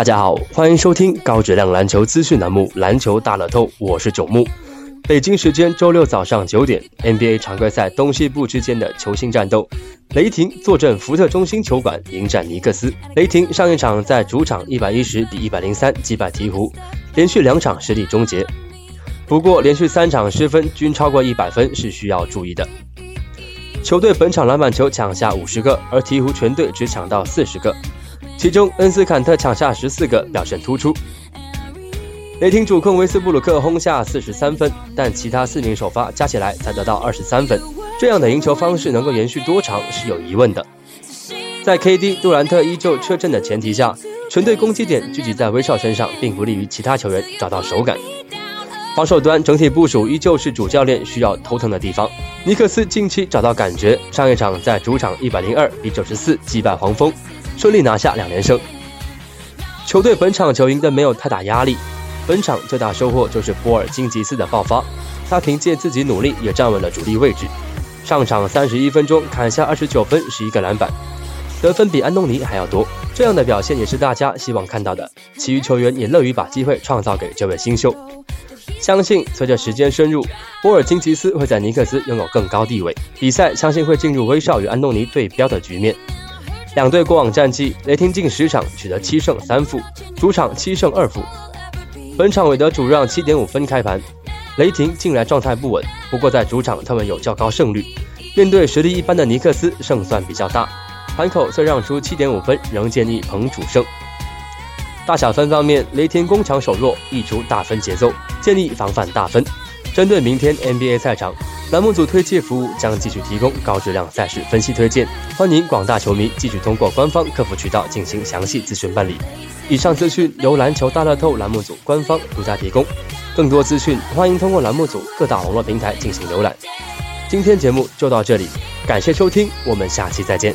大家好，欢迎收听高质量篮球资讯栏目《篮球大乐透》，我是九木。北京时间周六早上九点，NBA 常规赛东西部之间的球星战斗，雷霆坐镇福特中心球馆迎战尼克斯。雷霆上一场在主场一百一十比一百零三击败鹈鹕，连续两场失利终结。不过，连续三场失分均超过一百分是需要注意的。球队本场篮板球抢下五十个，而鹈鹕全队只抢到四十个，其中恩斯坎特抢下十四个，表现突出。雷霆主控维斯布鲁克轰下四十三分，但其他四名首发加起来才得到二十三分。这样的赢球方式能够延续多长是有疑问的。在 KD 杜兰特依旧车阵的前提下，全队攻击点聚集在威少身上，并不利于其他球员找到手感。防守端整体部署依旧是主教练需要头疼的地方。尼克斯近期找到感觉，上一场在主场一百零二比九十四击败黄蜂，顺利拿下两连胜。球队本场球赢得没有太大压力。本场最大收获就是波尔津吉斯的爆发，他凭借自己努力也站稳了主力位置。上场三十一分钟砍下二十九分十一个篮板，得分比安东尼还要多。这样的表现也是大家希望看到的。其余球员也乐于把机会创造给这位新秀。相信随着时间深入，波尔津吉斯会在尼克斯拥有更高地位。比赛相信会进入威少与安东尼对标的局面。两队过往战绩，雷霆近十场取得七胜三负，主场七胜二负。本场韦德主让七点五分开盘，雷霆近来状态不稳，不过在主场他们有较高胜率。面对实力一般的尼克斯，胜算比较大。盘口虽让出七点五分，仍建议捧主胜。大小分方面，雷霆攻强守弱，易出大分节奏，建议防范大分。针对明天 NBA 赛场，栏目组推介服务将继续提供高质量赛事分析推荐，欢迎广大球迷继续通过官方客服渠道进行详细咨询办理。以上资讯由篮球大乐透栏目组官方独家提供，更多资讯欢迎通过栏目组各大网络平台进行浏览。今天节目就到这里，感谢收听，我们下期再见。